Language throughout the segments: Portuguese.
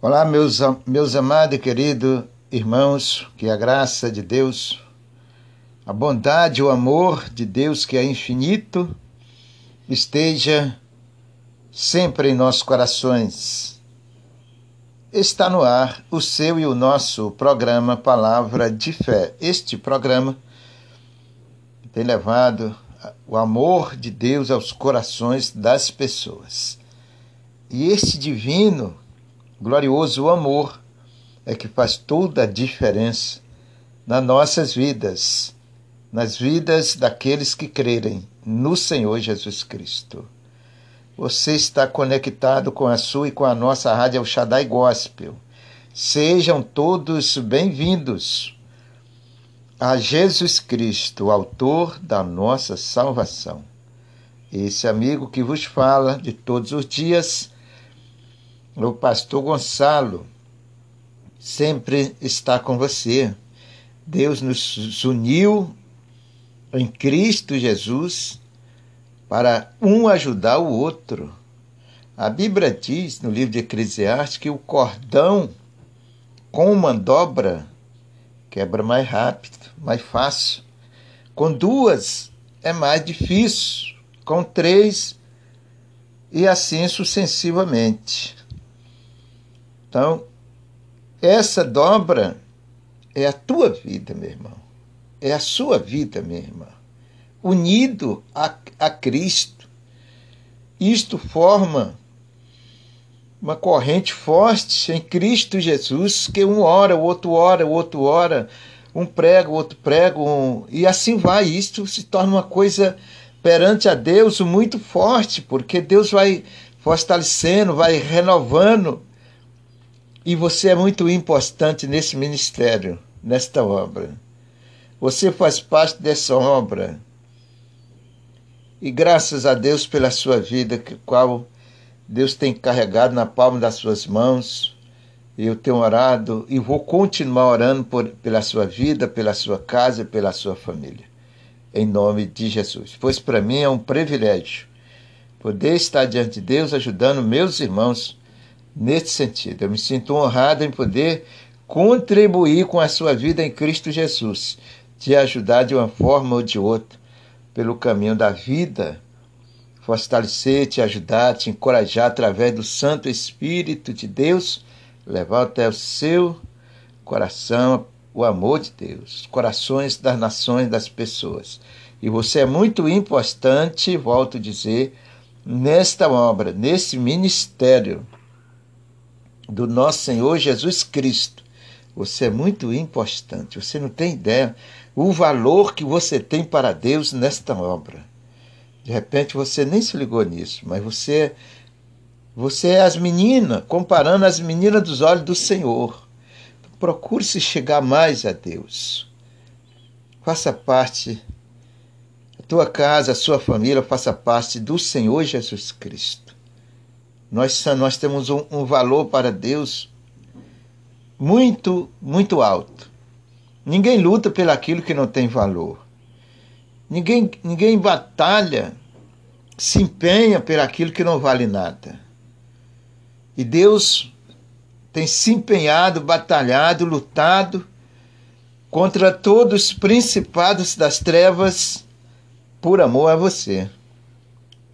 Olá, meus, meus amados e queridos irmãos, que a graça de Deus, a bondade, o amor de Deus, que é infinito, esteja sempre em nossos corações. Está no ar o seu e o nosso programa Palavra de Fé. Este programa tem levado o amor de Deus aos corações das pessoas. E este divino glorioso amor é que faz toda a diferença nas nossas vidas, nas vidas daqueles que crerem no Senhor Jesus Cristo. Você está conectado com a sua e com a nossa rádio Shaddai Gospel. Sejam todos bem-vindos a Jesus Cristo, autor da nossa salvação. Esse amigo que vos fala de todos os dias o pastor Gonçalo sempre está com você. Deus nos uniu em Cristo Jesus para um ajudar o outro. A Bíblia diz no livro de Eclesiastes que o cordão com uma dobra quebra mais rápido, mais fácil. Com duas é mais difícil, com três e assim sucessivamente. Então, essa dobra é a tua vida, meu irmão. É a sua vida, minha irmã. Unido a, a Cristo. Isto forma uma corrente forte em Cristo Jesus, que um ora, o outro ora, o outro ora, um prega, o outro prega, um... e assim vai. Isto se torna uma coisa perante a Deus muito forte, porque Deus vai fortalecendo, vai renovando e você é muito importante nesse ministério, nesta obra. Você faz parte dessa obra. E graças a Deus pela sua vida, que qual Deus tem carregado na palma das suas mãos. Eu tenho orado e vou continuar orando por, pela sua vida, pela sua casa pela sua família. Em nome de Jesus. Pois para mim é um privilégio poder estar diante de Deus ajudando meus irmãos nesse sentido. Eu me sinto honrado em poder contribuir com a sua vida em Cristo Jesus, te ajudar de uma forma ou de outra pelo caminho da vida, fortalecer, te ajudar, te encorajar através do Santo Espírito de Deus, levar até o seu coração o amor de Deus, corações das nações, das pessoas. E você é muito importante, volto a dizer, nesta obra, nesse ministério do nosso Senhor Jesus Cristo. Você é muito importante, você não tem ideia o valor que você tem para Deus nesta obra. De repente você nem se ligou nisso, mas você você é as meninas, comparando as meninas dos olhos do Senhor. Procure se chegar mais a Deus. Faça parte a tua casa, a sua família faça parte do Senhor Jesus Cristo. Nós, nós temos um, um valor para Deus muito, muito alto. Ninguém luta pelo aquilo que não tem valor. Ninguém, ninguém batalha, se empenha por aquilo que não vale nada. E Deus tem se empenhado, batalhado, lutado contra todos os principados das trevas por amor a você,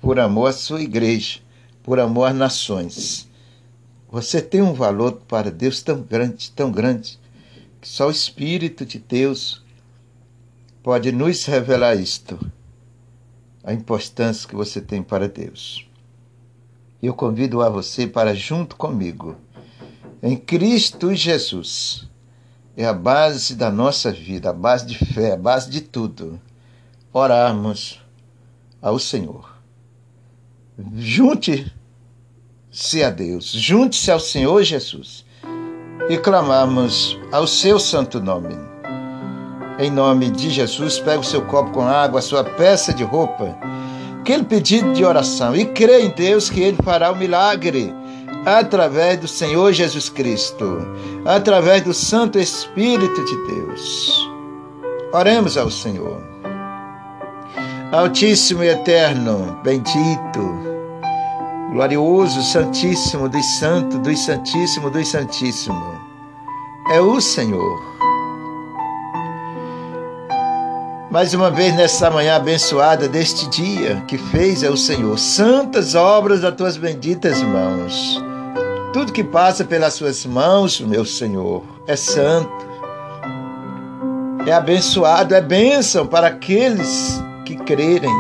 por amor à sua igreja por amor às nações. Você tem um valor para Deus tão grande, tão grande, que só o Espírito de Deus pode nos revelar isto, a importância que você tem para Deus. Eu convido a você para, junto comigo, em Cristo Jesus, é a base da nossa vida, a base de fé, a base de tudo, orarmos ao Senhor Junte-se a Deus, junte-se ao Senhor Jesus e clamamos ao seu santo nome. Em nome de Jesus, pega o seu copo com água, a sua peça de roupa, aquele pedido de oração e crê em Deus que Ele fará o milagre através do Senhor Jesus Cristo, através do Santo Espírito de Deus. Oremos ao Senhor. Altíssimo e eterno, bendito, glorioso, santíssimo dos santos, dos santíssimo, dos santíssimo. É o Senhor. Mais uma vez nessa manhã abençoada deste dia que fez é o Senhor. Santas obras das tuas benditas mãos. Tudo que passa pelas suas mãos, meu Senhor, é santo. É abençoado, é bênção para aqueles que crerem,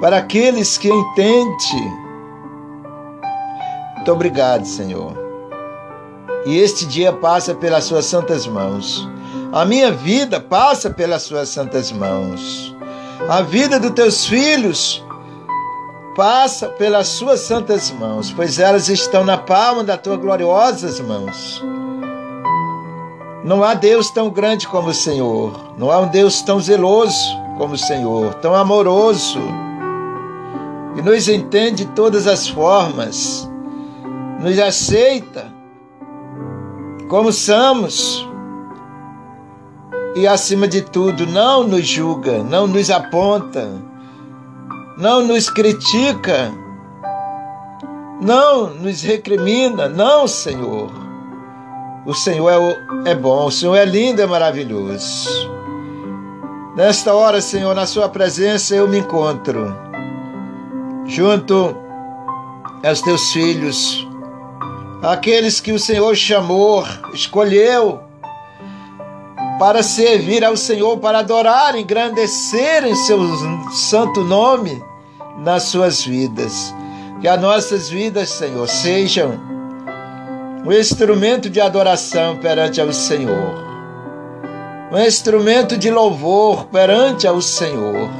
para aqueles que entendem muito obrigado, Senhor. E este dia passa pelas suas santas mãos. A minha vida passa pelas suas santas mãos. A vida dos teus filhos passa pelas suas santas mãos, pois elas estão na palma das tuas gloriosas mãos. Não há Deus tão grande como o Senhor. Não há um Deus tão zeloso como o Senhor, tão amoroso. E nos entende de todas as formas nos aceita como somos e, acima de tudo, não nos julga, não nos aponta, não nos critica, não nos recrimina, não, Senhor. O Senhor é, é bom, o Senhor é lindo, é maravilhoso. Nesta hora, Senhor, na Sua presença eu me encontro, junto aos teus filhos, aqueles que o Senhor chamou, escolheu para servir ao Senhor, para adorar, engrandecerem seu santo nome nas suas vidas. Que as nossas vidas, Senhor, sejam um instrumento de adoração perante ao Senhor, um instrumento de louvor perante ao Senhor.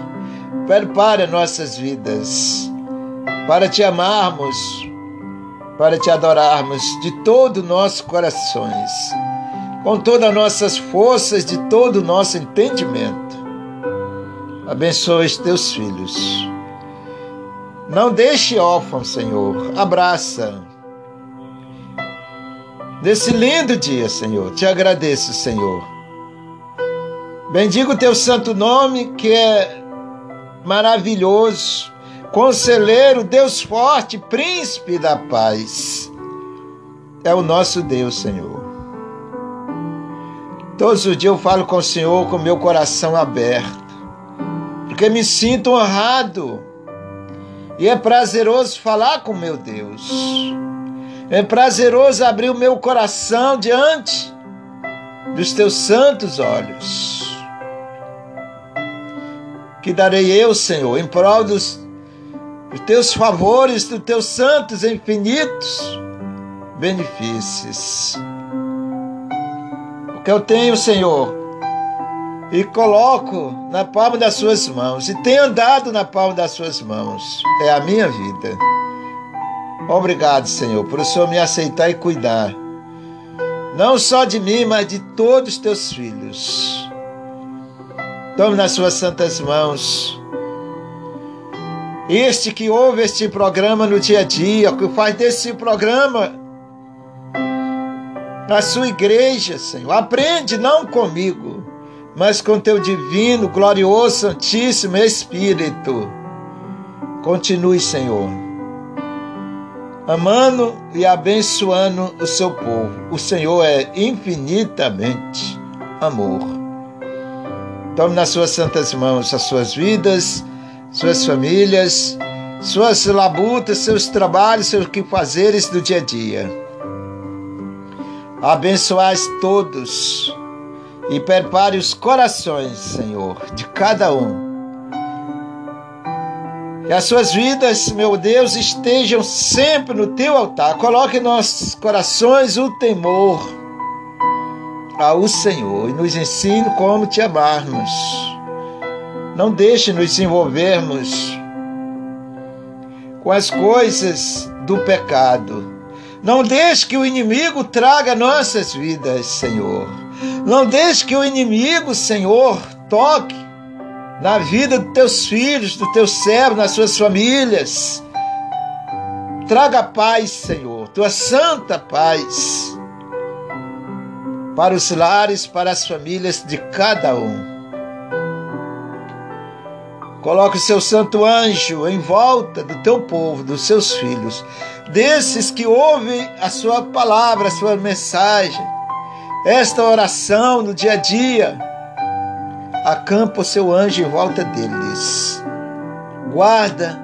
Prepare nossas vidas para te amarmos, para te adorarmos de todo o nosso corações, com todas as nossas forças, de todo o nosso entendimento. Abençoa os teus filhos. Não deixe órfão, Senhor. Abraça. Nesse lindo dia, Senhor, te agradeço, Senhor. Bendigo o teu santo nome, que é maravilhoso Conselheiro, Deus forte, príncipe da paz. É o nosso Deus, Senhor. Todos os dias eu falo com o Senhor com meu coração aberto, porque me sinto honrado. E é prazeroso falar com meu Deus. É prazeroso abrir o meu coração diante dos teus santos olhos. Que darei eu, Senhor, em prol dos os teus favores, dos teus santos infinitos benefícios. O que eu tenho, Senhor, e coloco na palma das suas mãos, e tenho andado na palma das suas mãos, é a minha vida. Obrigado, Senhor, por o Senhor me aceitar e cuidar, não só de mim, mas de todos os teus filhos. Tome nas suas santas mãos este que ouve este programa no dia a dia, que faz desse programa a sua igreja, Senhor. Aprende não comigo, mas com teu divino, glorioso, santíssimo Espírito. Continue, Senhor, amando e abençoando o seu povo. O Senhor é infinitamente amor. Tome nas suas santas mãos as suas vidas suas famílias, suas labutas, seus trabalhos, seus que fazeres do dia a dia. Abençoais todos e prepare os corações, Senhor, de cada um. Que as suas vidas, meu Deus, estejam sempre no teu altar. Coloque em nossos corações o temor ao Senhor e nos ensine como te amarmos não deixe nos envolvermos com as coisas do pecado. Não deixe que o inimigo traga nossas vidas, Senhor. Não deixe que o inimigo, Senhor, toque na vida dos teus filhos, dos teus servos, nas suas famílias. Traga paz, Senhor, tua santa paz para os lares, para as famílias de cada um. Coloque o seu santo anjo em volta do teu povo, dos seus filhos, desses que ouvem a sua palavra, a sua mensagem, esta oração no dia a dia. Acampa o seu anjo em volta deles. Guarda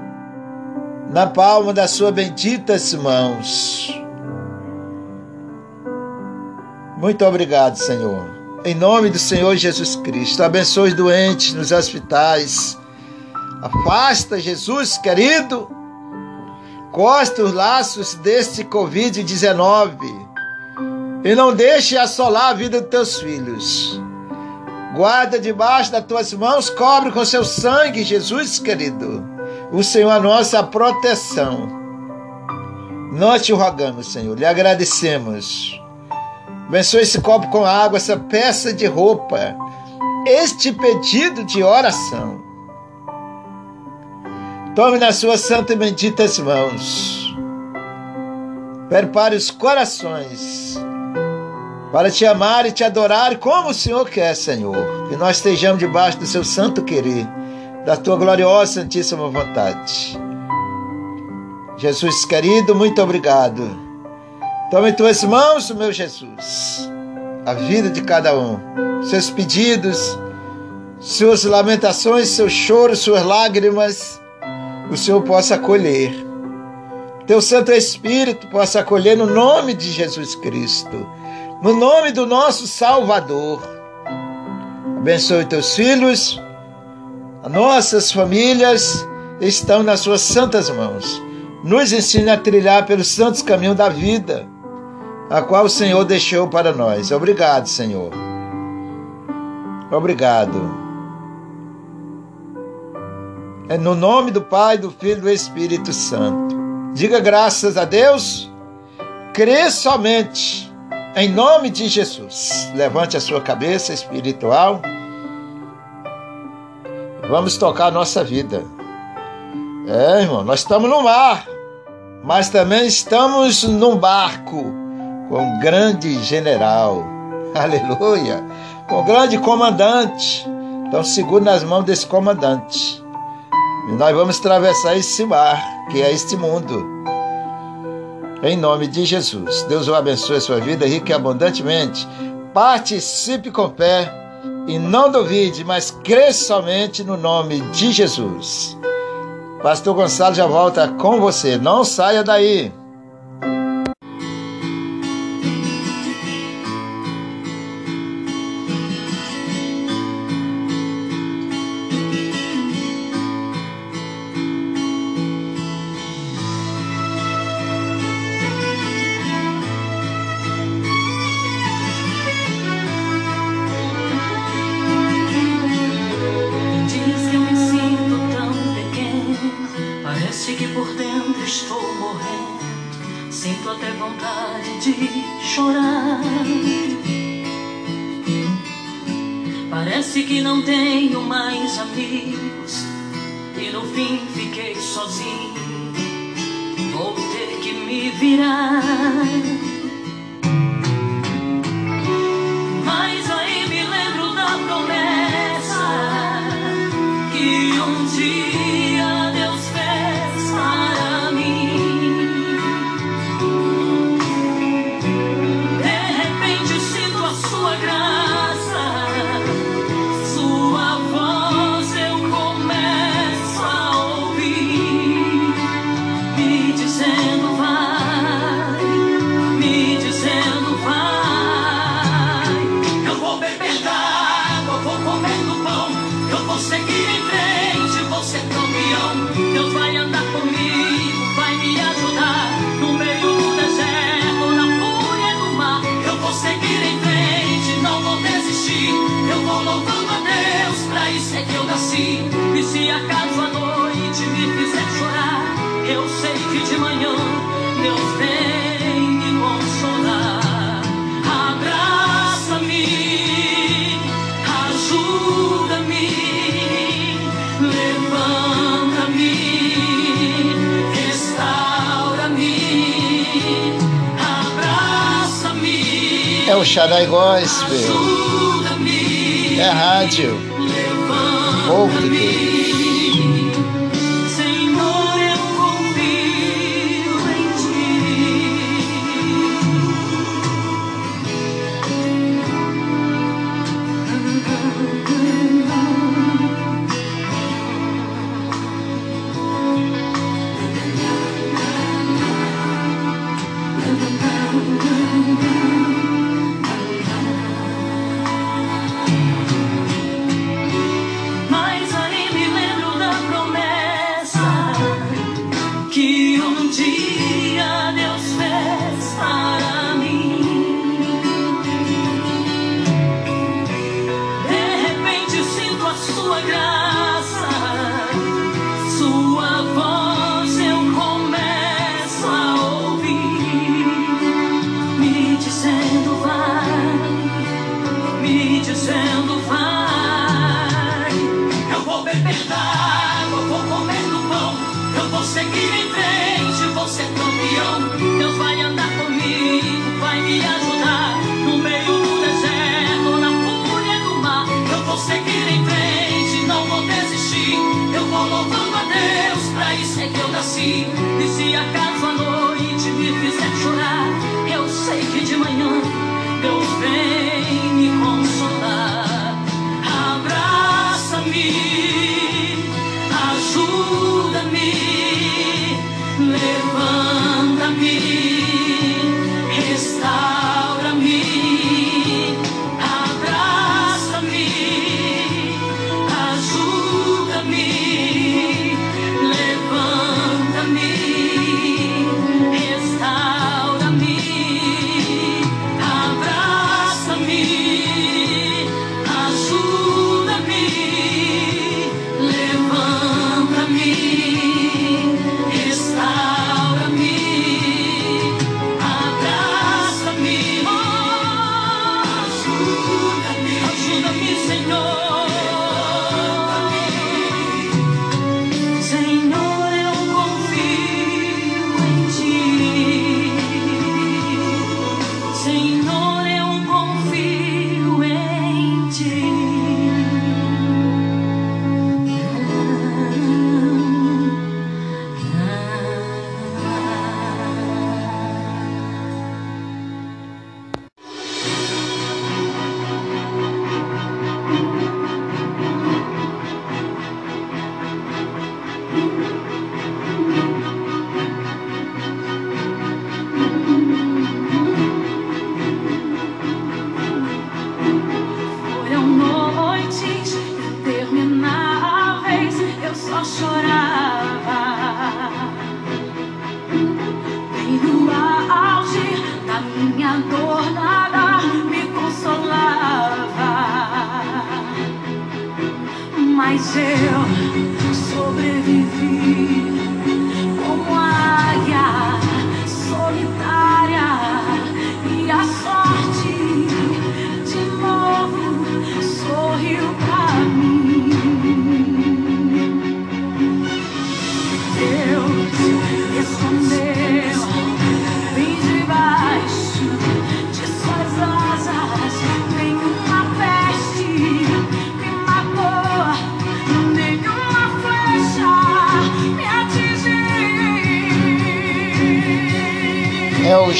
na palma das suas benditas mãos. Muito obrigado, Senhor. Em nome do Senhor Jesus Cristo, abençoe os doentes nos hospitais. Afasta, Jesus querido, corta os laços deste Covid-19 e não deixe assolar a vida dos teus filhos. Guarda debaixo das tuas mãos, cobre com seu sangue, Jesus querido, o Senhor a nossa proteção. Nós te rogamos, Senhor, lhe agradecemos Abençoe esse copo com água, essa peça de roupa, este pedido de oração. Tome nas suas santas e benditas mãos. Prepare os corações para te amar e te adorar como o Senhor quer, Senhor. Que nós estejamos debaixo do seu santo querer, da tua gloriosa santíssima vontade. Jesus querido, muito obrigado Tome em tuas mãos, meu Jesus, a vida de cada um, seus pedidos, suas lamentações, seus choros, suas lágrimas, o Senhor possa acolher. Teu Santo Espírito possa acolher no nome de Jesus Cristo, no nome do nosso Salvador. Abençoe teus filhos, as nossas famílias estão nas suas santas mãos. Nos ensina a trilhar pelos santos caminhos da vida a qual o Senhor deixou para nós. Obrigado, Senhor. Obrigado. É no nome do Pai, do Filho e do Espírito Santo. Diga graças a Deus. Crê somente em nome de Jesus. Levante a sua cabeça espiritual. Vamos tocar a nossa vida. É, irmão, nós estamos no mar, mas também estamos num barco com um grande general, aleluia, com um grande comandante. Então, segure nas mãos desse comandante. E nós vamos atravessar esse mar, que é este mundo. Em nome de Jesus. Deus o abençoe a sua vida rica e abundantemente. Participe com fé e não duvide, mas crê somente no nome de Jesus. Pastor Gonçalo já volta com você. Não saia daí. que por dentro estou morrendo. Sinto até vontade de chorar. Parece que não tenho mais amigos E no fim fiquei sozinho. Vou ter que me virar. O Shaddai Gospel. É rádio. Povo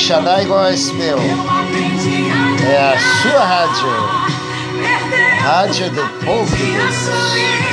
Deus. Shaddai Gospel. É a sua rádio. Rádio do Povo de Deus.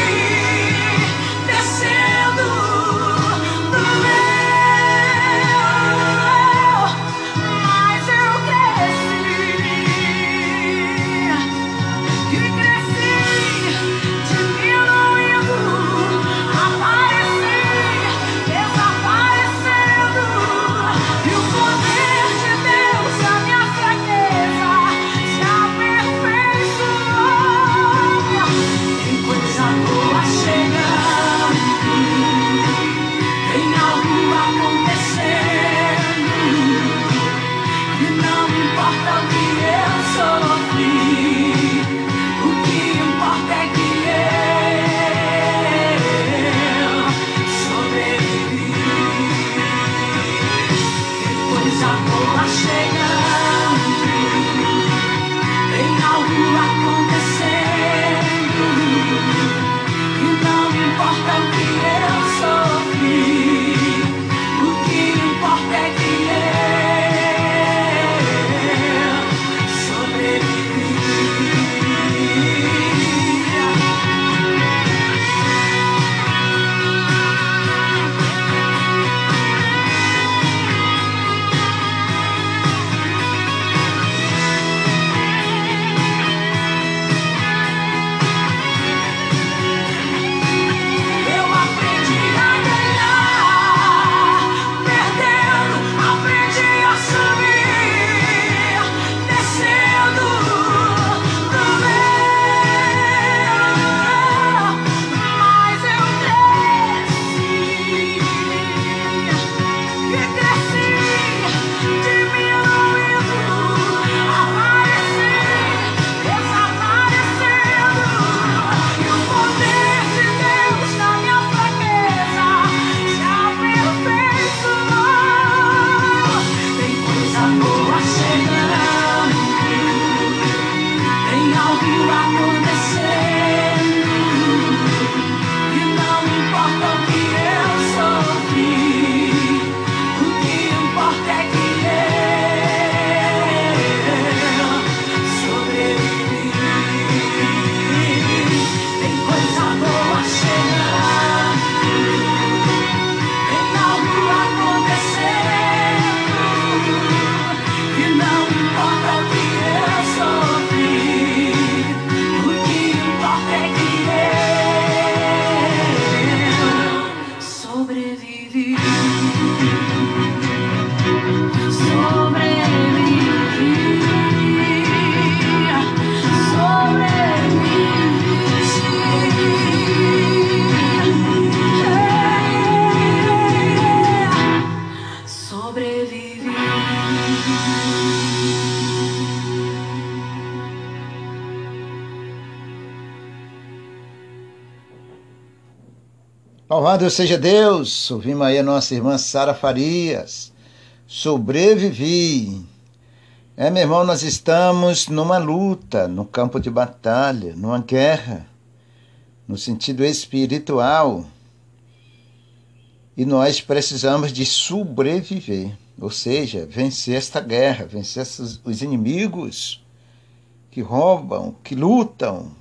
Louvado seja Deus! Ouvimos aí a nossa irmã Sara Farias. Sobrevivi. É, meu irmão, nós estamos numa luta, no campo de batalha, numa guerra, no sentido espiritual. E nós precisamos de sobreviver, ou seja, vencer esta guerra, vencer os inimigos que roubam, que lutam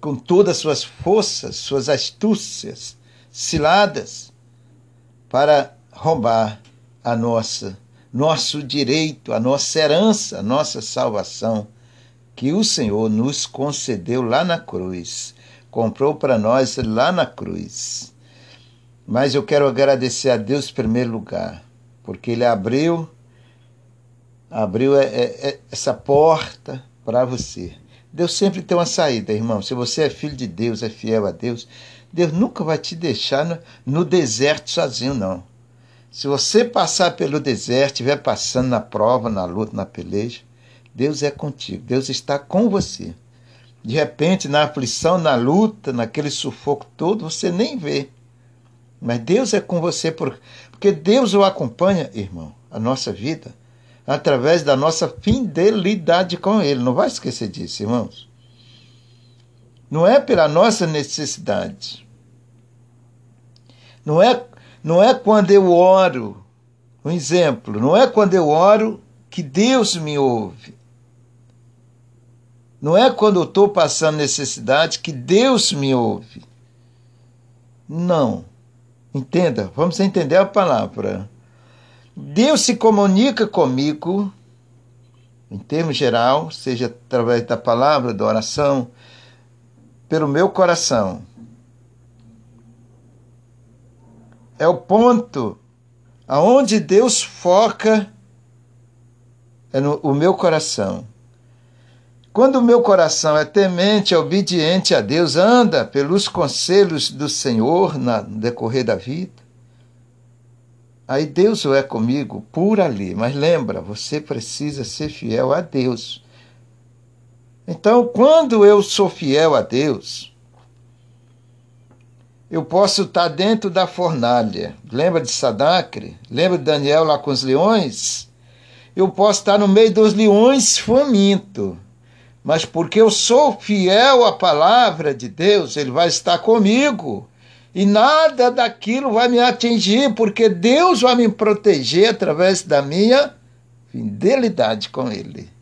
com todas as suas forças, suas astúcias, ciladas para roubar a nossa nosso direito, a nossa herança, a nossa salvação que o Senhor nos concedeu lá na cruz, comprou para nós lá na cruz. Mas eu quero agradecer a Deus em primeiro lugar, porque Ele abriu, abriu é, é, é, essa porta para você. Deus sempre tem uma saída, irmão. Se você é filho de Deus, é fiel a Deus, Deus nunca vai te deixar no, no deserto sozinho, não. Se você passar pelo deserto, estiver passando na prova, na luta, na peleja, Deus é contigo, Deus está com você. De repente, na aflição, na luta, naquele sufoco todo, você nem vê. Mas Deus é com você, porque Deus o acompanha, irmão, a nossa vida, através da nossa fidelidade com Ele. Não vai esquecer disso, irmãos. Não é pela nossa necessidade. Não é, não é quando eu oro, um exemplo, não é quando eu oro que Deus me ouve. Não é quando eu estou passando necessidade que Deus me ouve. Não. Entenda, vamos entender a palavra. Deus se comunica comigo, em termos geral, seja através da palavra, da oração, pelo meu coração. É o ponto aonde Deus foca é no o meu coração. Quando o meu coração é temente, é obediente a Deus, anda pelos conselhos do Senhor no decorrer da vida, aí Deus é comigo por ali. Mas lembra, você precisa ser fiel a Deus. Então, quando eu sou fiel a Deus, eu posso estar dentro da fornalha. Lembra de Sadacre? Lembra de Daniel lá com os leões? Eu posso estar no meio dos leões faminto. Mas porque eu sou fiel à palavra de Deus, Ele vai estar comigo. E nada daquilo vai me atingir, porque Deus vai me proteger através da minha fidelidade com Ele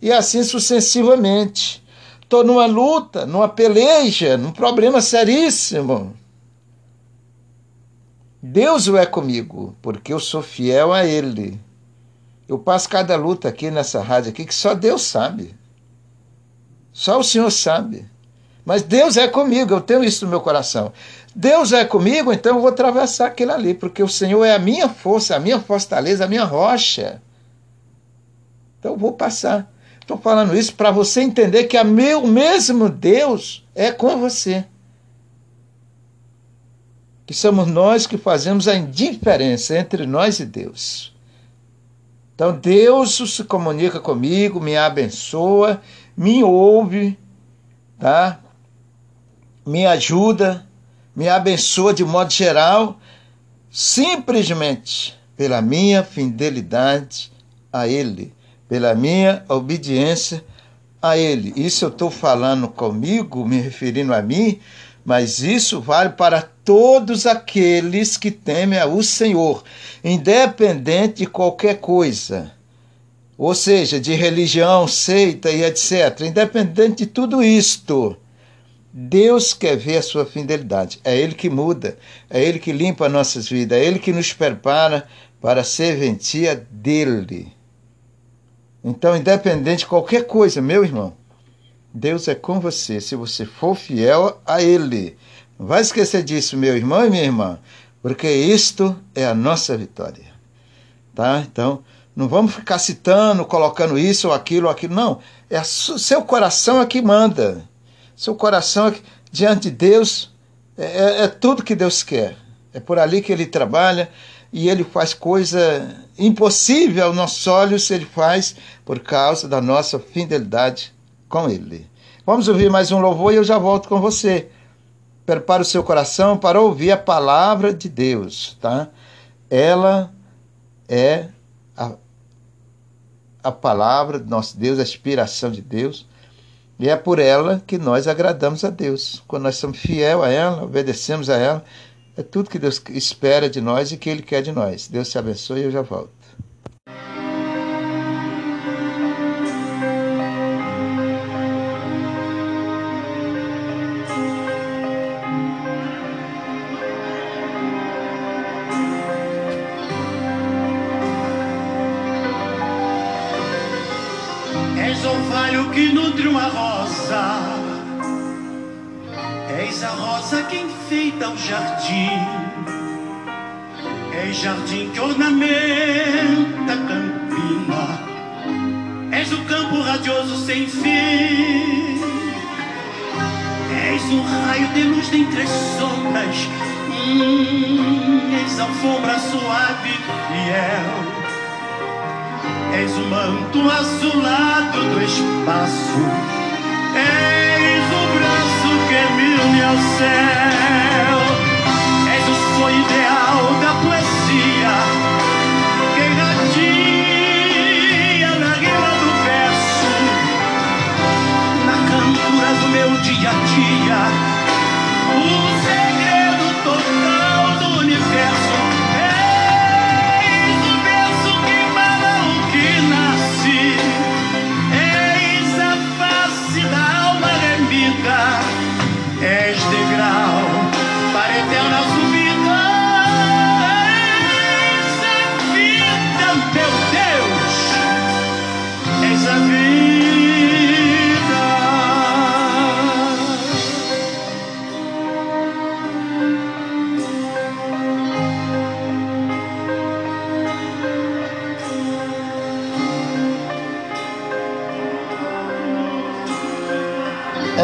e assim sucessivamente. Estou numa luta, numa peleja, num problema seríssimo. Deus é comigo, porque eu sou fiel a Ele. Eu passo cada luta aqui nessa rádio aqui que só Deus sabe. Só o Senhor sabe. Mas Deus é comigo, eu tenho isso no meu coração. Deus é comigo, então eu vou atravessar aquilo ali, porque o Senhor é a minha força, a minha fortaleza, a minha rocha. Então eu vou passar. Estou falando isso para você entender que o meu mesmo Deus é com você. Que somos nós que fazemos a indiferença entre nós e Deus. Então Deus se comunica comigo, me abençoa, me ouve, tá? Me ajuda, me abençoa de modo geral, simplesmente pela minha fidelidade a Ele pela minha obediência a Ele. Isso eu estou falando comigo, me referindo a mim, mas isso vale para todos aqueles que temem ao Senhor, independente de qualquer coisa. Ou seja, de religião, seita e etc. Independente de tudo isto, Deus quer ver a sua fidelidade. É Ele que muda, é Ele que limpa nossas vidas, é Ele que nos prepara para a serventia dEle. Então, independente de qualquer coisa, meu irmão, Deus é com você se você for fiel a Ele. Não vai esquecer disso, meu irmão e minha irmã, porque isto é a nossa vitória. Tá? Então, não vamos ficar citando, colocando isso ou aquilo ou aquilo. Não. É seu coração é que manda. Seu coração é que, diante de Deus é, é, é tudo que Deus quer. É por ali que Ele trabalha e Ele faz coisa impossível aos nossos olhos, Ele faz por causa da nossa fidelidade com Ele. Vamos ouvir mais um louvor e eu já volto com você. prepare o seu coração para ouvir a palavra de Deus, tá? Ela é a, a palavra do nosso Deus, a inspiração de Deus. E é por ela que nós agradamos a Deus. Quando nós somos fiel a ela, obedecemos a ela, é tudo que Deus espera de nós e que Ele quer de nós. Deus te abençoe e eu já volto. Sombras. Hum, és alfombra suave fiel. És o manto azulado do espaço. És o braço que me une ao céu. És o sonho ideal da poesia. Que irradia na rima do verso. Na cantura do meu dia a dia.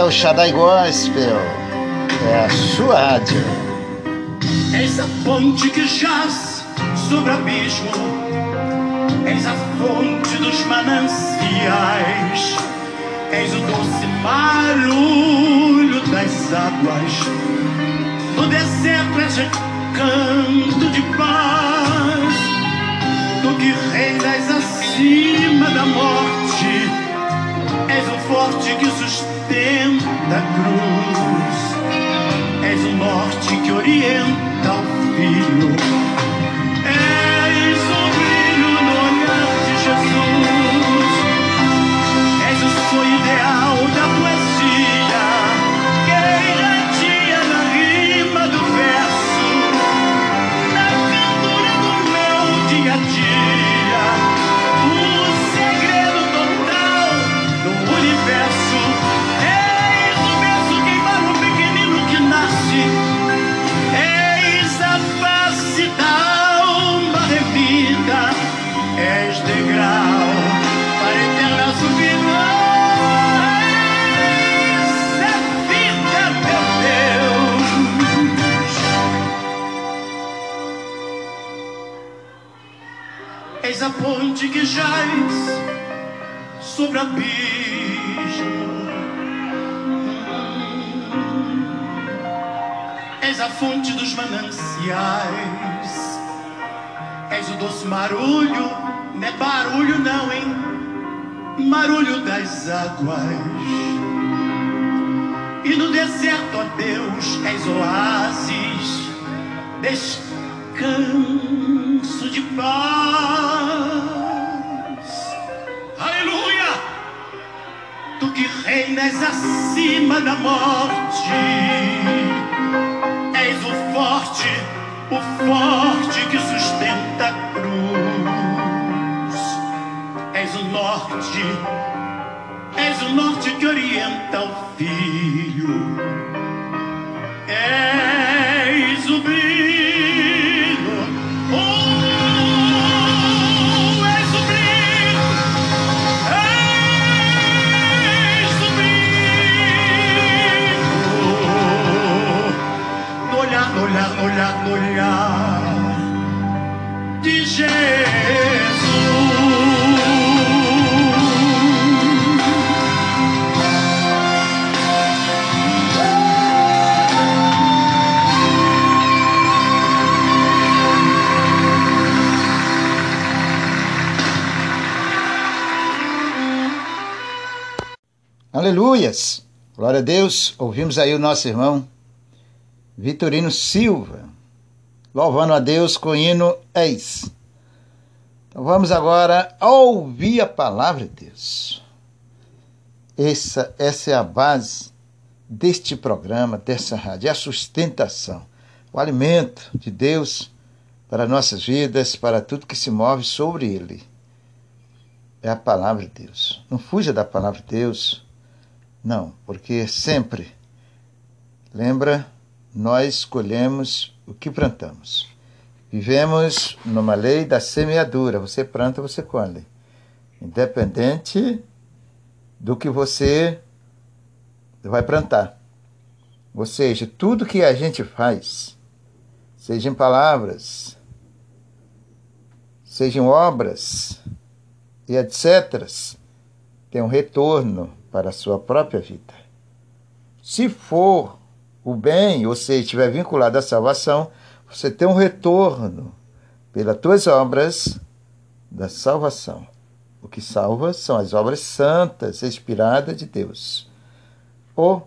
É o Shaddai Gospel, é a sua rádio. És a ponte que jaz sobre o abismo. És a fonte dos mananciais. És o doce barulho das águas. No deserto és recanto de paz. Tu que reinas acima da morte. És o forte que sustenta a cruz. És o norte que orienta o filho. Águas. E no deserto, ó Deus, és oásis, descanso de paz. Aleluia! Tu que reinas acima da morte. olhar, olhar, olhar, olhar de Jesus. Aleluias! Glória a Deus! Ouvimos aí o nosso irmão Vitorino Silva, louvando a Deus com o hino Eis. Então vamos agora ouvir a palavra de Deus. Essa, essa é a base deste programa, dessa rádio, é a sustentação, o alimento de Deus para nossas vidas, para tudo que se move sobre ele. É a palavra de Deus. Não fuja da palavra de Deus, não, porque sempre, lembra, nós escolhemos o que plantamos. Vivemos numa lei da semeadura. Você planta, você colhe. Independente do que você vai plantar. Ou seja, tudo que a gente faz, seja em palavras, seja em obras e etc., tem um retorno para a sua própria vida. Se for o bem, ou seja, estiver vinculado à salvação, você tem um retorno pelas tuas obras da salvação. O que salva são as obras santas, inspiradas de Deus, ou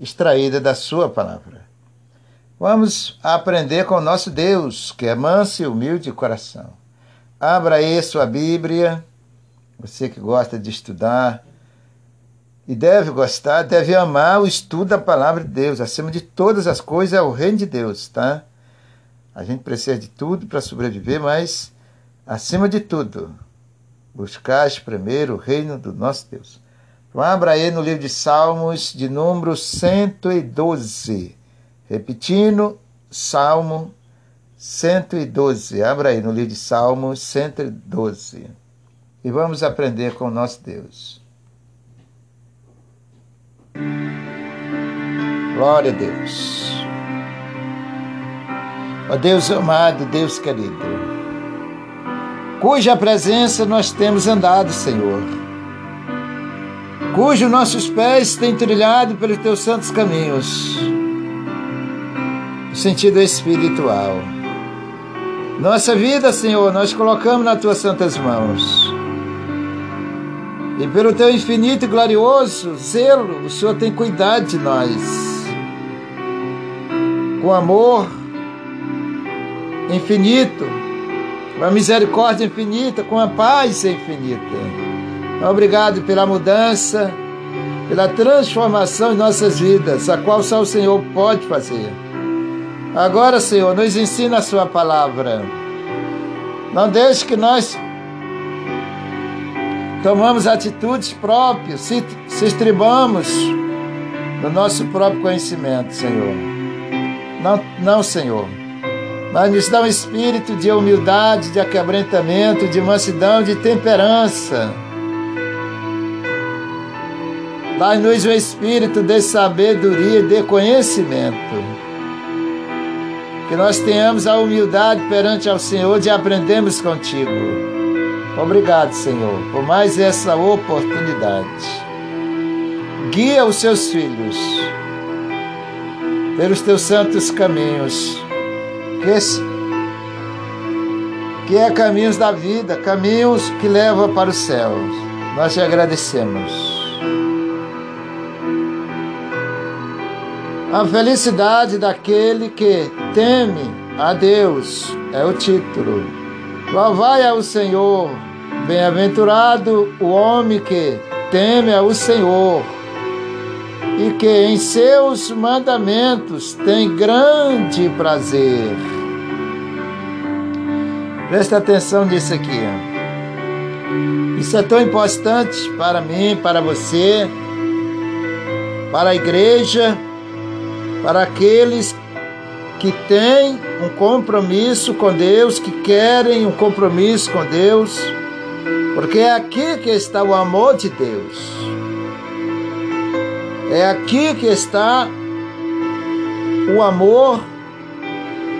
extraídas da Sua palavra. Vamos aprender com o nosso Deus, que é manso e humilde de coração. Abra aí sua Bíblia, você que gosta de estudar, e deve gostar, deve amar o estudo da palavra de Deus. Acima de todas as coisas é o reino de Deus, tá? A gente precisa de tudo para sobreviver, mas, acima de tudo, buscaste primeiro o reino do nosso Deus. Então, abra aí no livro de Salmos, de número 112. Repetindo, Salmo 112. Abra aí no livro de Salmos 112. E vamos aprender com o nosso Deus. Glória a Deus. Ó Deus amado, Deus querido, cuja presença nós temos andado, Senhor, cujos nossos pés têm trilhado pelos teus santos caminhos, no sentido espiritual. Nossa vida, Senhor, nós colocamos nas tuas santas mãos. E pelo teu infinito e glorioso zelo, o Senhor tem cuidado de nós. Com amor, infinito, com a misericórdia infinita, com a paz infinita. Obrigado pela mudança, pela transformação em nossas vidas, a qual só o Senhor pode fazer. Agora, Senhor, nos ensina a Sua palavra. Não deixe que nós tomamos atitudes próprias, se, se estribamos no nosso próprio conhecimento, Senhor. Não, não, Senhor mas nos dá um espírito de humildade, de aquebrantamento, de mansidão, de temperança. Dá-nos o espírito de sabedoria de conhecimento. Que nós tenhamos a humildade perante ao Senhor de aprendermos contigo. Obrigado, Senhor, por mais essa oportunidade. Guia os seus filhos pelos teus santos caminhos que, que é caminhos da vida, caminhos que levam para os céus. Nós te agradecemos. A felicidade daquele que teme a Deus é o título. Louvai ao Senhor, bem-aventurado o homem que teme ao Senhor e que em seus mandamentos tem grande prazer. Presta atenção nisso aqui. Isso é tão importante para mim, para você, para a igreja, para aqueles que têm um compromisso com Deus, que querem um compromisso com Deus, porque é aqui que está o amor de Deus. É aqui que está o amor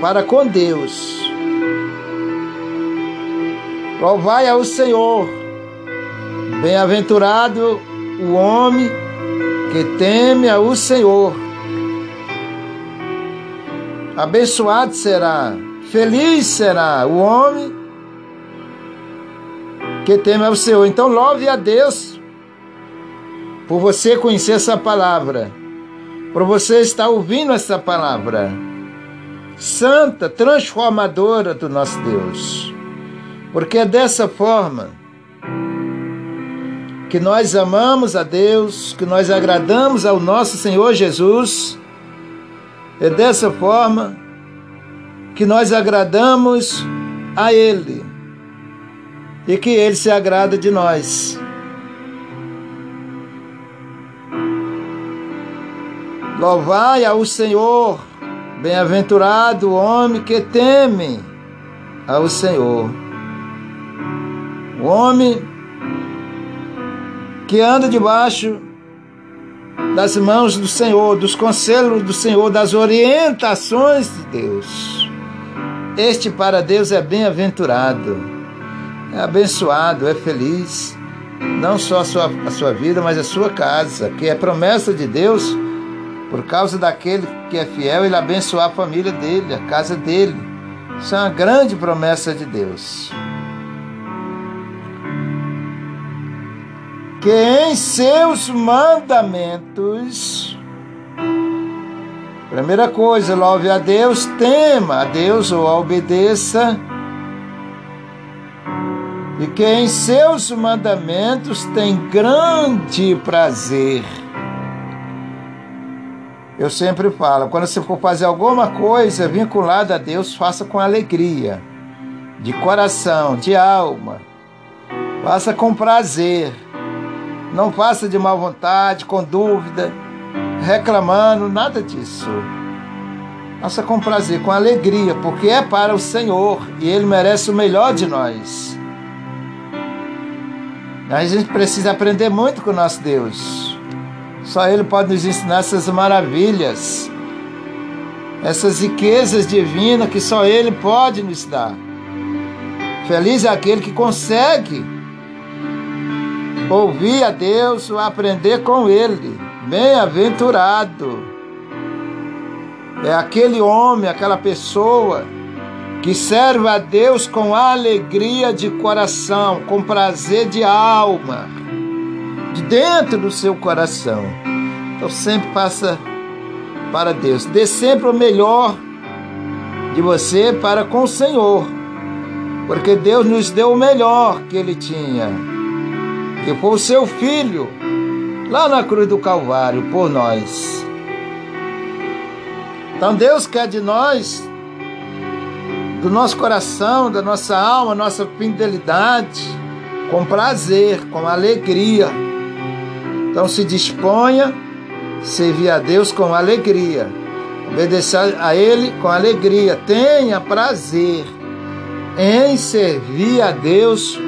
para com Deus. Louvai ao Senhor. Bem-aventurado o homem que teme ao Senhor. Abençoado será, feliz será o homem que teme ao Senhor. Então louve a Deus por você conhecer essa palavra, por você estar ouvindo essa palavra santa, transformadora do nosso Deus. Porque é dessa forma que nós amamos a Deus, que nós agradamos ao nosso Senhor Jesus. É dessa forma que nós agradamos a Ele e que Ele se agrada de nós. Louvai ao Senhor, bem-aventurado o homem que teme ao Senhor. O homem que anda debaixo das mãos do Senhor, dos conselhos do Senhor, das orientações de Deus. Este para Deus é bem-aventurado, é abençoado, é feliz. Não só a sua, a sua vida, mas a sua casa, que é promessa de Deus por causa daquele que é fiel, ele abençoar a família dele, a casa dele. Isso é uma grande promessa de Deus. Que em seus mandamentos, primeira coisa, louve a Deus, tema a Deus ou a obedeça. E que em seus mandamentos tem grande prazer. Eu sempre falo, quando você for fazer alguma coisa vinculada a Deus, faça com alegria, de coração, de alma. Faça com prazer. Não faça de má vontade, com dúvida, reclamando, nada disso. Faça com prazer, com alegria, porque é para o Senhor e Ele merece o melhor de nós. A gente precisa aprender muito com o nosso Deus. Só Ele pode nos ensinar essas maravilhas, essas riquezas divinas que só Ele pode nos dar. Feliz é aquele que consegue ouvir a Deus aprender com Ele. Bem-aventurado é aquele homem, aquela pessoa que serve a Deus com alegria de coração, com prazer de alma de dentro do seu coração. Então sempre faça para Deus. Dê sempre o melhor de você para com o Senhor. Porque Deus nos deu o melhor que Ele tinha. Que foi o seu Filho, lá na cruz do Calvário, por nós. Então Deus quer de nós, do nosso coração, da nossa alma, nossa fidelidade, com prazer, com alegria então se disponha servir a Deus com alegria, obedecer a Ele com alegria, tenha prazer em servir a Deus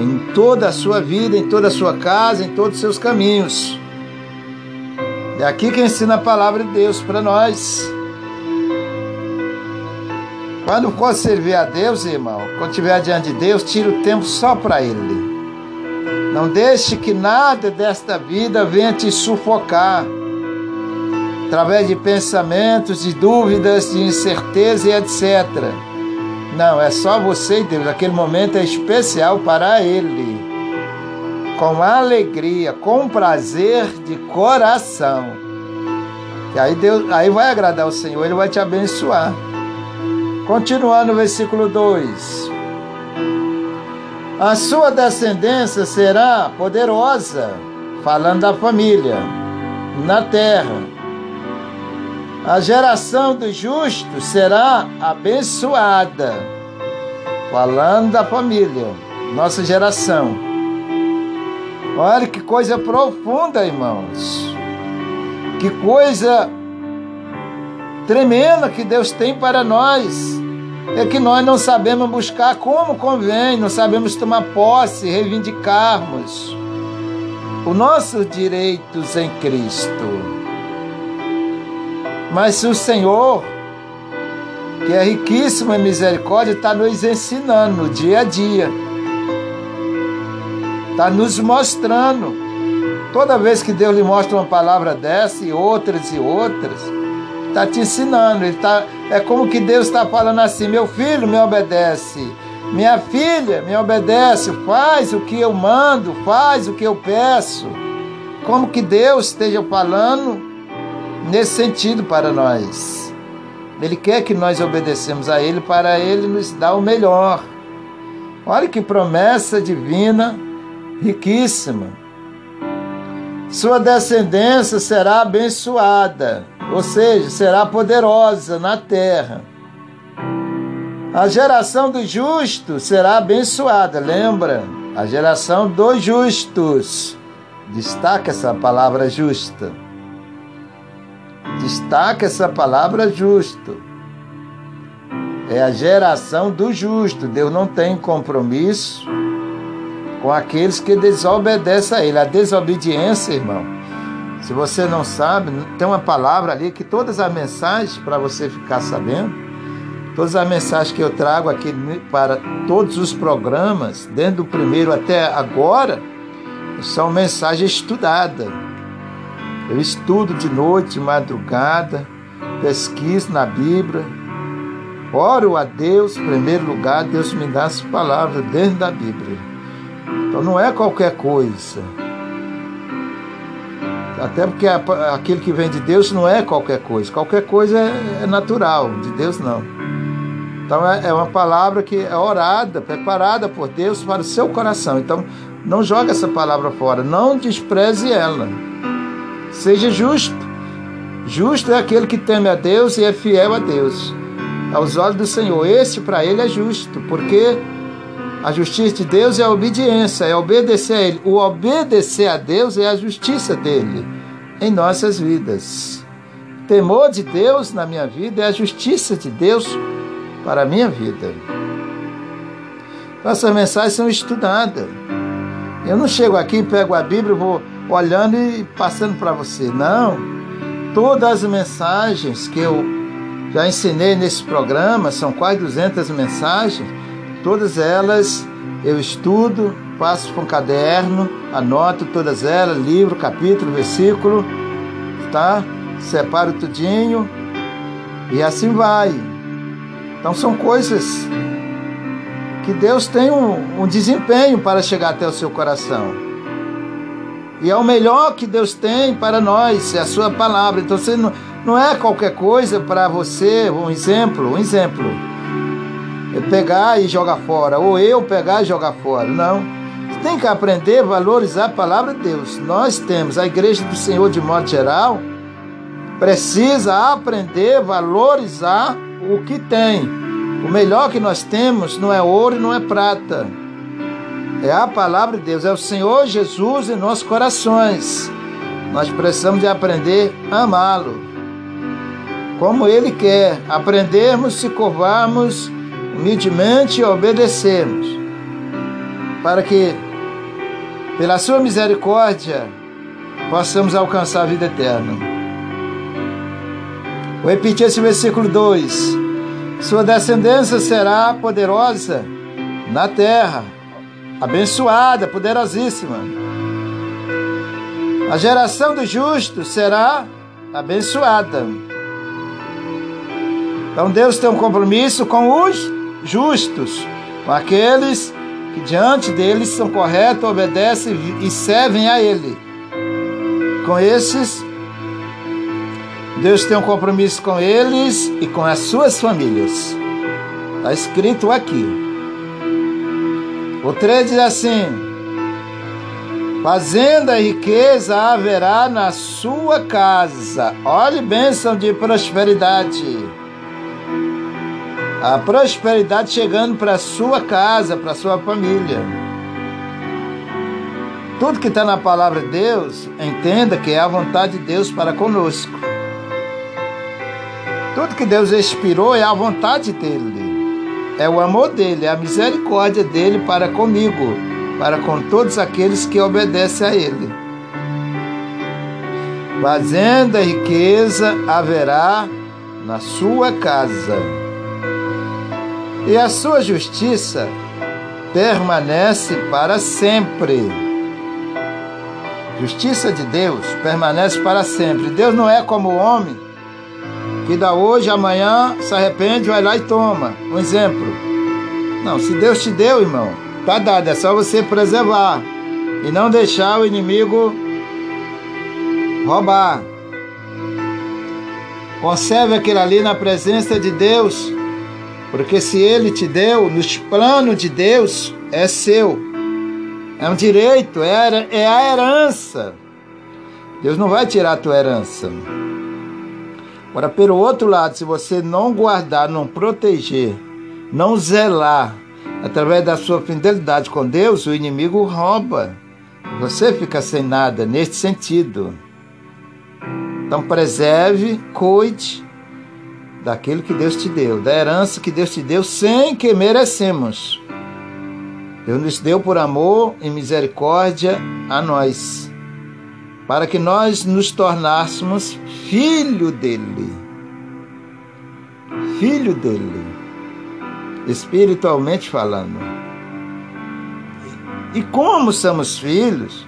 em toda a sua vida, em toda a sua casa, em todos os seus caminhos. É aqui que ensina a palavra de Deus para nós. Quando for servir a Deus, irmão, quando estiver diante de Deus, tira o tempo só para Ele. Não deixe que nada desta vida venha te sufocar através de pensamentos, de dúvidas, de incerteza e etc. Não, é só você e Deus. Aquele momento é especial para Ele. Com alegria, com prazer de coração. E aí, Deus, aí vai agradar o Senhor, Ele vai te abençoar. Continuando no versículo 2. A sua descendência será poderosa, falando da família, na terra. A geração dos justos será abençoada, falando da família, nossa geração. Olha que coisa profunda, irmãos. Que coisa tremenda que Deus tem para nós é que nós não sabemos buscar como convém, não sabemos tomar posse, reivindicarmos os nossos direitos em Cristo. Mas se o Senhor, que é riquíssimo em misericórdia, está nos ensinando dia a dia, está nos mostrando. Toda vez que Deus lhe mostra uma palavra dessa e outras e outras, está te ensinando. Ele tá, é como que Deus está falando assim: meu filho me obedece, minha filha me obedece, faz o que eu mando, faz o que eu peço. como que Deus esteja falando nesse sentido para nós. Ele quer que nós obedecemos a Ele para Ele nos dar o melhor. Olha que promessa divina, riquíssima. Sua descendência será abençoada, ou seja, será poderosa na terra. A geração dos justos será abençoada, lembra? A geração dos justos. Destaca essa palavra justa. Destaca essa palavra justo. É a geração do justo. Deus não tem compromisso com aqueles que desobedecem a Ele. A desobediência, irmão. Se você não sabe, tem uma palavra ali que todas as mensagens, para você ficar sabendo, Todas as mensagens que eu trago aqui para todos os programas, desde o primeiro até agora, são mensagens estudadas. Eu estudo de noite, de madrugada, pesquiso na Bíblia, oro a Deus, em primeiro lugar, Deus me dá as palavras dentro da Bíblia. Então não é qualquer coisa. Até porque aquilo que vem de Deus não é qualquer coisa. Qualquer coisa é natural, de Deus não. Então é, é uma palavra que é orada, preparada por Deus para o seu coração. Então não joga essa palavra fora, não despreze ela. Seja justo. Justo é aquele que teme a Deus e é fiel a Deus. Aos olhos do Senhor, esse para ele é justo, porque a justiça de Deus é a obediência, é obedecer a Ele. O obedecer a Deus é a justiça dele em nossas vidas. Temor de Deus na minha vida é a justiça de Deus para a minha vida. Essas mensagens são estudadas. Eu não chego aqui, pego a Bíblia, vou olhando e passando para você. Não. Todas as mensagens que eu já ensinei nesse programa, são quase 200 mensagens, todas elas eu estudo, passo para um caderno, anoto todas elas, livro, capítulo, versículo, tá? Separo tudinho e assim vai. Então são coisas que Deus tem um, um desempenho para chegar até o seu coração. E é o melhor que Deus tem para nós, é a sua palavra. Então você não, não é qualquer coisa para você, um exemplo, um exemplo. É pegar e jogar fora, ou eu pegar e jogar fora. Não. Você tem que aprender a valorizar a palavra de Deus. Nós temos, a igreja do Senhor de modo geral, precisa aprender a valorizar o que tem. O melhor que nós temos não é ouro e não é prata. É a palavra de Deus, é o Senhor Jesus em nossos corações. Nós precisamos de aprender a amá-lo. Como Ele quer, aprendermos, se curvarmos humildemente e obedecermos. Para que, pela Sua misericórdia, possamos alcançar a vida eterna. Vou repetir esse versículo 2. Sua descendência será poderosa na terra, abençoada, poderosíssima. A geração dos justos será abençoada. Então Deus tem um compromisso com os justos, com aqueles que diante deles são corretos, obedecem e servem a Ele. Com esses Deus tem um compromisso com eles e com as suas famílias. Está escrito aqui. O 3 diz assim: Fazenda e riqueza haverá na sua casa. Olhe bênção de prosperidade. A prosperidade chegando para sua casa, para sua família. Tudo que está na palavra de Deus, entenda que é a vontade de Deus para conosco. Tudo que Deus expirou é a vontade dele, é o amor dele, é a misericórdia dele para comigo, para com todos aqueles que obedecem a ele. Fazenda e riqueza haverá na sua casa, e a sua justiça permanece para sempre. Justiça de Deus permanece para sempre. Deus não é como o homem que dá hoje, amanhã se arrepende, vai lá e toma. Um exemplo. Não, se Deus te deu, irmão, tá dado, é só você preservar e não deixar o inimigo roubar. Conserve aquilo ali na presença de Deus, porque se Ele te deu, nos planos de Deus, é seu. É um direito, é, é a herança. Deus não vai tirar a tua herança. Agora, pelo outro lado, se você não guardar, não proteger, não zelar, através da sua fidelidade com Deus, o inimigo rouba. Você fica sem nada neste sentido. Então, preserve, cuide daquilo que Deus te deu, da herança que Deus te deu sem que merecemos. Deus nos deu por amor e misericórdia a nós para que nós nos tornássemos filho dele. Filho dele, espiritualmente falando. E como somos filhos,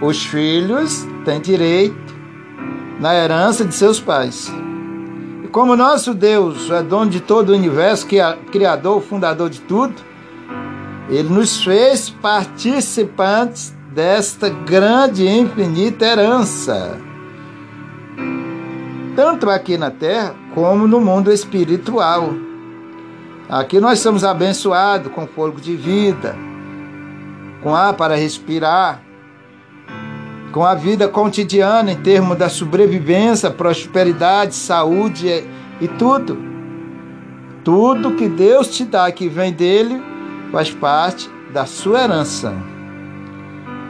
os filhos têm direito na herança de seus pais. E como nosso Deus é dono de todo o universo, que é criador, fundador de tudo, ele nos fez participantes desta grande e infinita herança, tanto aqui na terra como no mundo espiritual. Aqui nós somos abençoados com fogo de vida, com ar para respirar, com a vida cotidiana em termos da sobrevivência, prosperidade, saúde e tudo. Tudo que Deus te dá que vem dele faz parte da sua herança.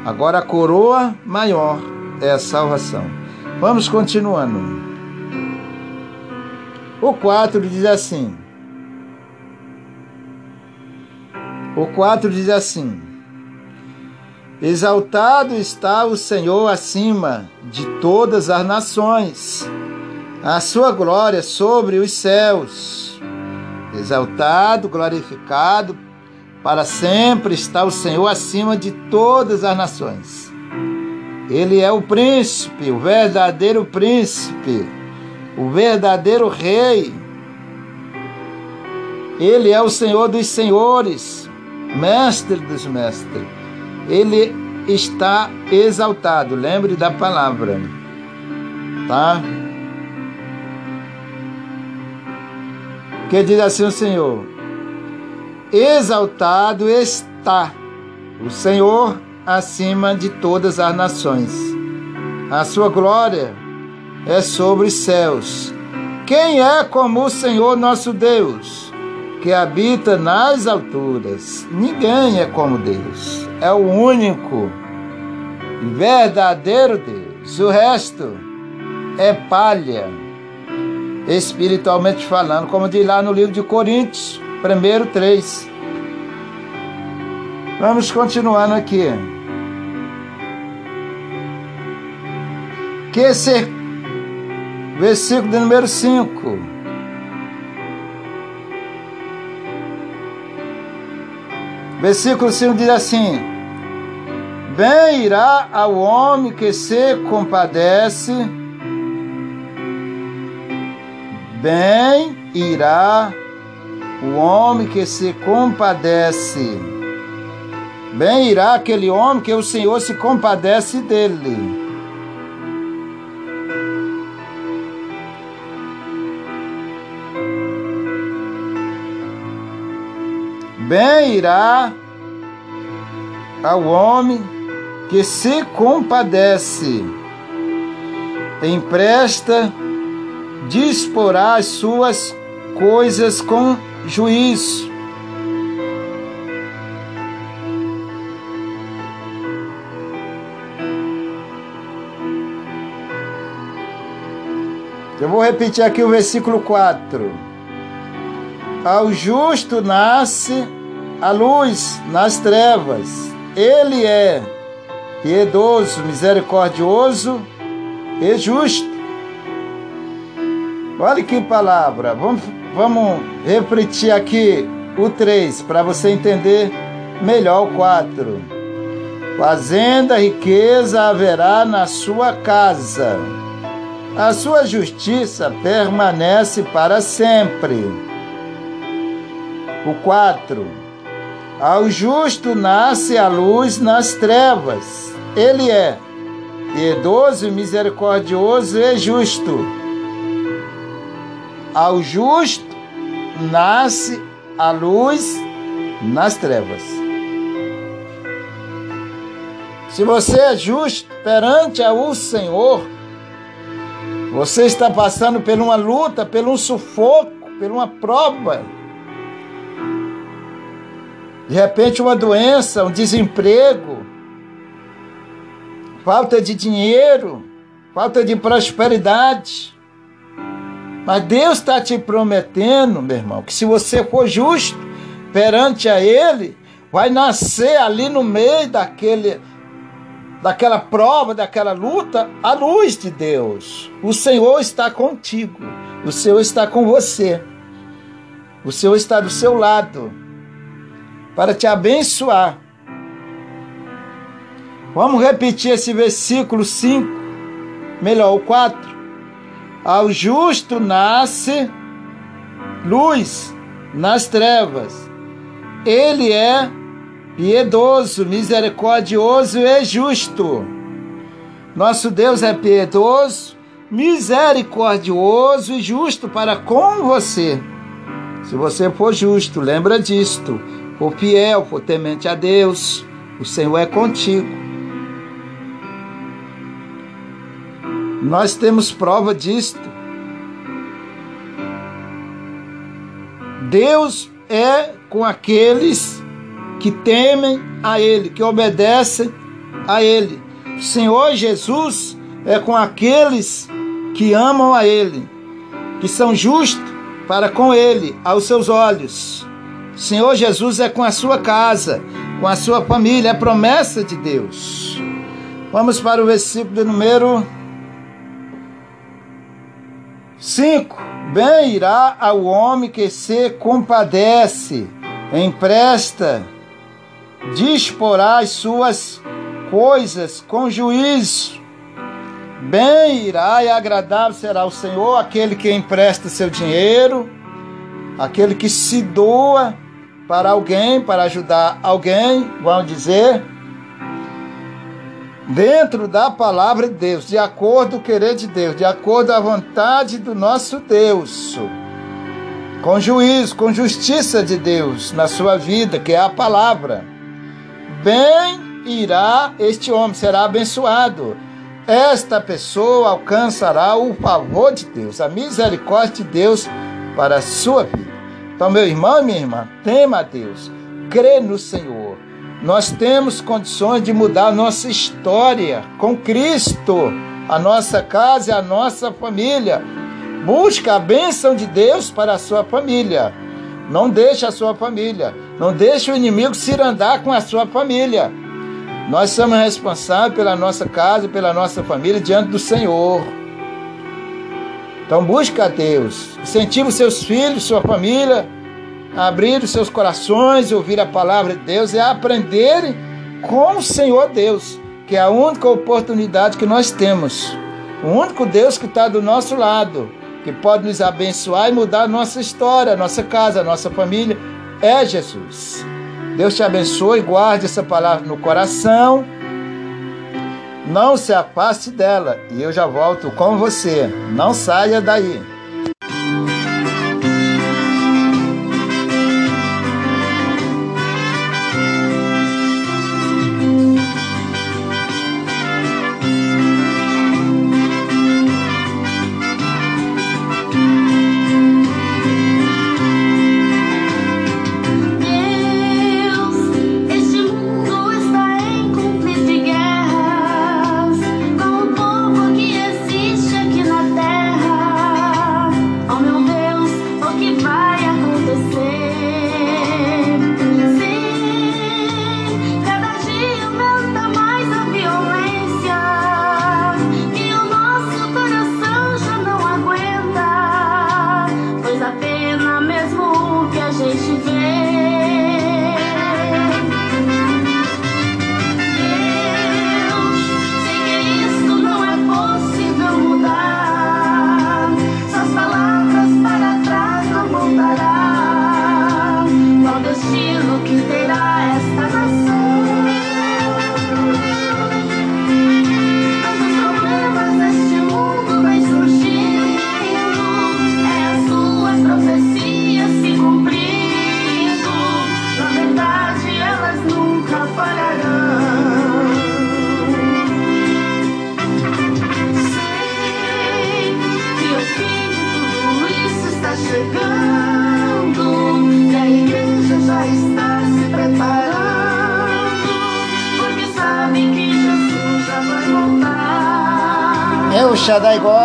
Agora a coroa maior é a salvação. Vamos continuando. O 4 diz assim. O 4 diz assim: Exaltado está o Senhor acima de todas as nações, a sua glória sobre os céus. Exaltado, glorificado para sempre está o Senhor acima de todas as nações. Ele é o príncipe, o verdadeiro príncipe, o verdadeiro rei. Ele é o Senhor dos senhores, mestre dos mestres. Ele está exaltado. Lembre da palavra, tá? Que diz assim o Senhor: Exaltado está o Senhor acima de todas as nações. A sua glória é sobre os céus. Quem é como o Senhor nosso Deus, que habita nas alturas? Ninguém é como Deus. É o único verdadeiro Deus. O resto é palha, espiritualmente falando, como diz lá no livro de Coríntios Primeiro três. Vamos continuando aqui. Que ser versículo de número 5. Versículo 5 diz assim: Bem irá ao homem que se compadece, bem irá o homem que se compadece. Bem irá aquele homem que o Senhor se compadece dele. Bem irá ao homem que se compadece, empresta, disporá as suas coisas com juízo. Eu vou repetir aqui o versículo 4. Ao justo nasce a luz nas trevas. Ele é piedoso, misericordioso e justo. Olha que palavra. Vamos Vamos refletir aqui o 3 para você entender melhor o 4. Fazenda, riqueza haverá na sua casa. A sua justiça permanece para sempre. O 4. Ao justo nasce a luz nas trevas. Ele é piedoso, misericordioso e justo. Ao justo nasce a luz nas trevas. Se você é justo perante o Senhor, você está passando por uma luta, por um sufoco, por uma prova. De repente, uma doença, um desemprego, falta de dinheiro, falta de prosperidade. Mas Deus está te prometendo, meu irmão, que se você for justo perante a Ele, vai nascer ali no meio daquele, daquela prova, daquela luta, a luz de Deus. O Senhor está contigo, o Senhor está com você, o Senhor está do seu lado para te abençoar. Vamos repetir esse versículo 5, melhor, o 4. Ao justo nasce luz nas trevas. Ele é piedoso, misericordioso e justo. Nosso Deus é piedoso, misericordioso e justo para com você. Se você for justo, lembra disto. For fiel, for temente a Deus, o Senhor é contigo. Nós temos prova disto. Deus é com aqueles que temem a Ele, que obedecem a Ele. O Senhor Jesus é com aqueles que amam a Ele, que são justos para com Ele, aos seus olhos. O Senhor Jesus é com a sua casa, com a sua família, é promessa de Deus. Vamos para o versículo número 5. Bem irá ao homem que se compadece, empresta, disporá as suas coisas com juízo. Bem irá e agradável será o Senhor aquele que empresta seu dinheiro, aquele que se doa para alguém, para ajudar alguém, vamos dizer, dentro da palavra de Deus, de acordo com o querer de Deus, de acordo com a vontade do nosso Deus, com juízo, com justiça de Deus na sua vida, que é a palavra. Bem irá este homem, será abençoado. Esta pessoa alcançará o favor de Deus, a misericórdia de Deus para a sua vida. Então, meu irmão e minha irmã, tema a Deus, crê no Senhor. Nós temos condições de mudar a nossa história com Cristo, a nossa casa e a nossa família. Busca a bênção de Deus para a sua família. Não deixe a sua família. Não deixe o inimigo se andar com a sua família. Nós somos responsáveis pela nossa casa, pela nossa família diante do Senhor. Então busca a Deus, incentiva os seus filhos, sua família, abrir os seus corações ouvir a palavra de Deus e aprenderem com o Senhor Deus, que é a única oportunidade que nós temos. O único Deus que está do nosso lado, que pode nos abençoar e mudar a nossa história, a nossa casa, a nossa família, é Jesus. Deus te abençoe, guarde essa palavra no coração não se afaste dela e eu já volto com você. Não saia daí. El Shaddai Gospel.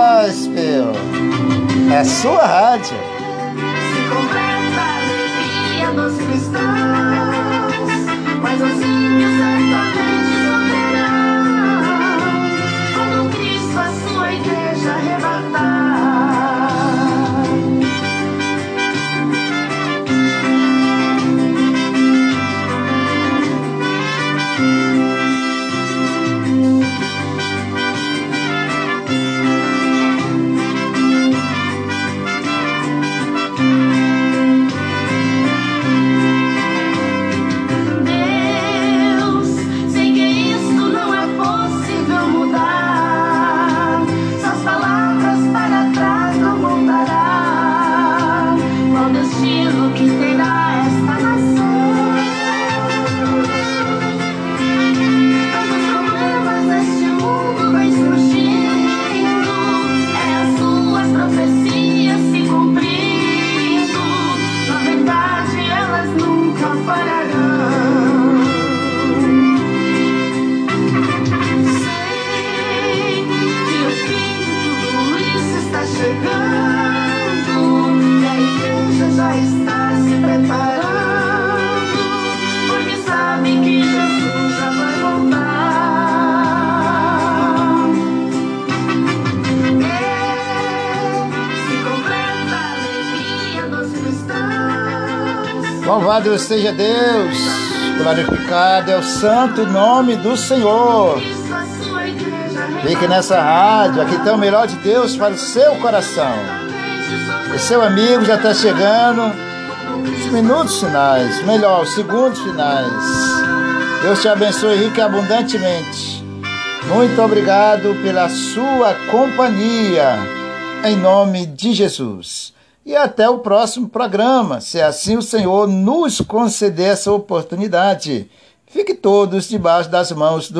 Louvado seja Deus, glorificado é o santo nome do Senhor. Fique nessa rádio, aqui tem o melhor de Deus para o seu coração. O seu amigo já está chegando. Os minutos finais, melhor, os segundos finais. Deus te abençoe rica e abundantemente. Muito obrigado pela sua companhia, em nome de Jesus. Até o próximo programa, se assim o Senhor nos conceder essa oportunidade. Fique todos debaixo das mãos do